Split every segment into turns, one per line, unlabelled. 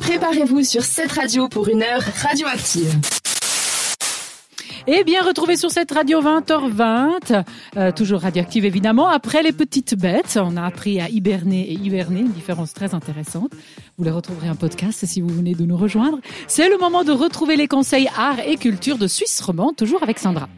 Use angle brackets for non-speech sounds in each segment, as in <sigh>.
Préparez-vous sur cette radio pour une heure radioactive.
Eh bien, retrouvez sur cette radio 20h20, euh, toujours radioactive évidemment. Après les petites bêtes, on a appris à hiberner et hiverner, une différence très intéressante. Vous les retrouverez en podcast si vous venez de nous rejoindre. C'est le moment de retrouver les conseils art et culture de Suisse romande, toujours avec Sandra.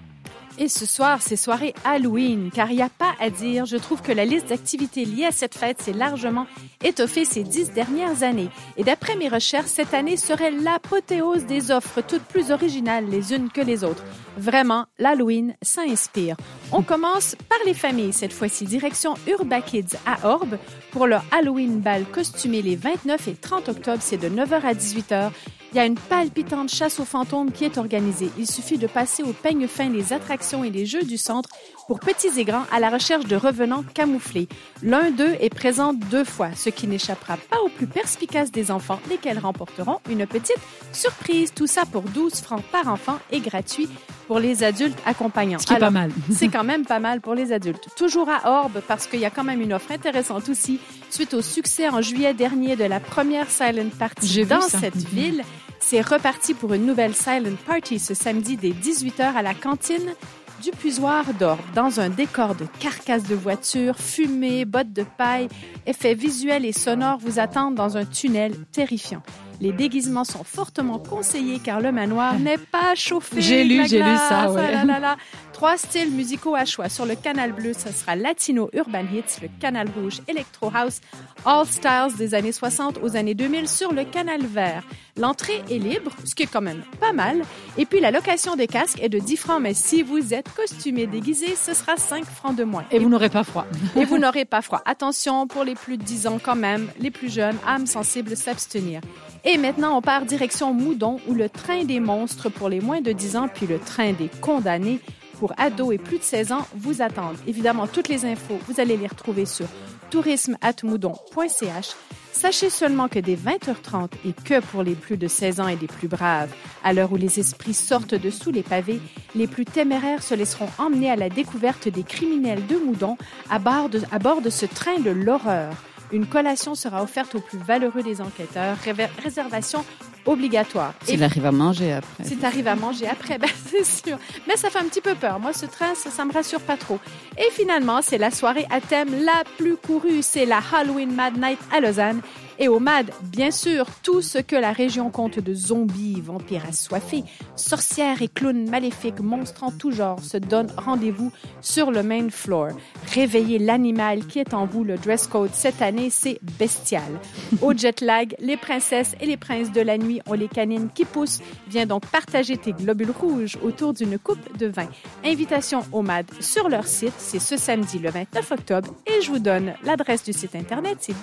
Et ce soir, c'est soirée Halloween, car il n'y a pas à dire, je trouve que la liste d'activités liées à cette fête s'est largement étoffée ces dix dernières années. Et d'après mes recherches, cette année serait l'apothéose des offres, toutes plus originales les unes que les autres. Vraiment, l'Halloween, ça inspire. On commence par les familles, cette fois-ci, direction Urba Kids à Orbe pour leur Halloween bal costumé les 29 et 30 octobre, c'est de 9h à 18h. Il y a une palpitante chasse aux fantômes qui est organisée. Il suffit de passer au peigne fin les attractions et les jeux du centre pour petits et grands à la recherche de revenants camouflés. L'un d'eux est présent deux fois, ce qui n'échappera pas aux plus perspicaces des enfants, lesquels remporteront une petite surprise. Tout ça pour 12 francs par enfant et gratuit pour les adultes accompagnants.
Ce qui est pas mal. <laughs>
c'est quand même pas mal pour les adultes. Toujours à Orbe, parce qu'il y a quand même une offre intéressante aussi, suite au succès en juillet dernier de la première Silent Party dans cette ville. C'est reparti pour une nouvelle Silent Party ce samedi dès 18h à la cantine du puisoir d'Orbe, dans un décor de carcasses de voitures, fumée, bottes de paille, effets visuels et sonores vous attendent dans un tunnel terrifiant. Les déguisements sont fortement conseillés car le manoir n'est pas chauffé.
J'ai lu, j'ai lu ça,
glace,
ouais.
ah là là là. Trois styles musicaux à choix. Sur le canal bleu, ce sera Latino Urban Hits, le canal rouge Electro House, All Styles des années 60 aux années 2000 sur le canal vert. L'entrée est libre, ce qui est quand même pas mal. Et puis la location des casques est de 10 francs, mais si vous êtes costumé déguisé, ce sera 5 francs de moins.
Et vous n'aurez pas froid.
Et vous n'aurez pas froid. Attention, pour les plus de 10 ans quand même, les plus jeunes, âmes sensibles, s'abstenir. Et maintenant, on part direction Moudon, où le train des monstres pour les moins de 10 ans, puis le train des condamnés pour ados et plus de 16 ans vous attendent. Évidemment, toutes les infos, vous allez les retrouver sur tourisme.moudon.ch. Sachez seulement que dès 20h30 et que pour les plus de 16 ans et les plus braves, à l'heure où les esprits sortent de sous les pavés, les plus téméraires se laisseront emmener à la découverte des criminels de Moudon à bord de, ce train de l'horreur. Une collation sera offerte aux plus valeureux des enquêteurs. Réservation obligatoire.
S'il arrive à manger après.
si t'arrives à manger après, <laughs> ben c'est sûr. Mais ça fait un petit peu peur. Moi, ce train, ça, ça me rassure pas trop. Et finalement, c'est la soirée à thème la plus courue. C'est la Halloween Mad Night à Lausanne. Et au MAD, bien sûr, tout ce que la région compte de zombies, vampires assoiffés, sorcières et clowns maléfiques, monstres en tout genre se donnent rendez-vous sur le main floor. Réveillez l'animal qui est en vous. Le dress code cette année, c'est bestial. Au jet lag, les princesses et les princes de la nuit ont les canines qui poussent. Viens donc partager tes globules rouges autour d'une coupe de vin. Invitation au MAD sur leur site, c'est ce samedi le 29 octobre et je vous donne l'adresse du site internet, c'est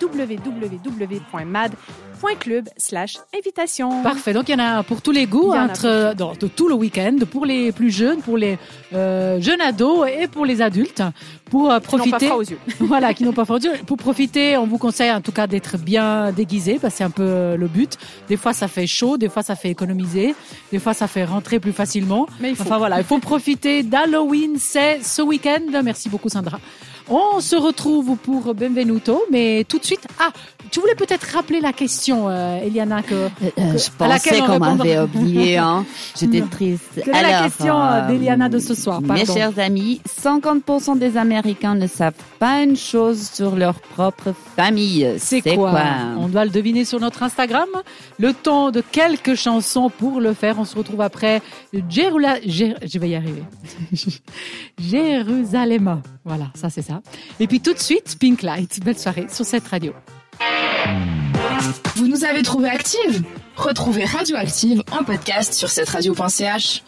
www.mad.club slash invitation.
Parfait. Donc, il y en a pour tous les goûts, entre, dans- de tout le week-end, pour les plus jeunes, pour les euh, jeunes ados et pour les adultes, pour euh,
Qui pas
profiter.
froid aux yeux. <laughs>
voilà, qui n'ont pas froid aux yeux. Pour profiter, on vous conseille en tout cas d'être bien déguisé, parce que c'est un peu euh, le but. Des fois, ça fait chaud, des fois, ça fait économiser, des fois, ça fait rentrer plus facilement.
Mais il faut.
Enfin voilà, il faut profiter d'Halloween, c'est ce week-end. Merci beaucoup, Sandra. On se retrouve pour Benvenuto, mais tout de suite. Ah, tu voulais peut-être rappeler la question, euh, Eliana, que
Euh,
que-
je
à
pensais
on
qu'on m'avait oublié. Hein. J'étais triste.
Quelle est la question euh, d'Eliana de ce soir
Mes
Pardon?
chers amis, 50% des Américains ne savent pas une chose sur leur propre famille.
C'est quoi, On doit le deviner sur notre Instagram. Le temps de quelques chansons pour le faire. On se retrouve après Jérula... Jé- Je vais y arriver. <laughs> Jérusalem. Voilà, ça c'est Et puis tout de suite, Pink Light. Belle soirée sur cette radio.
Vous nous avez trouvé active Retrouvez Radioactive en podcast sur cette radio.ch.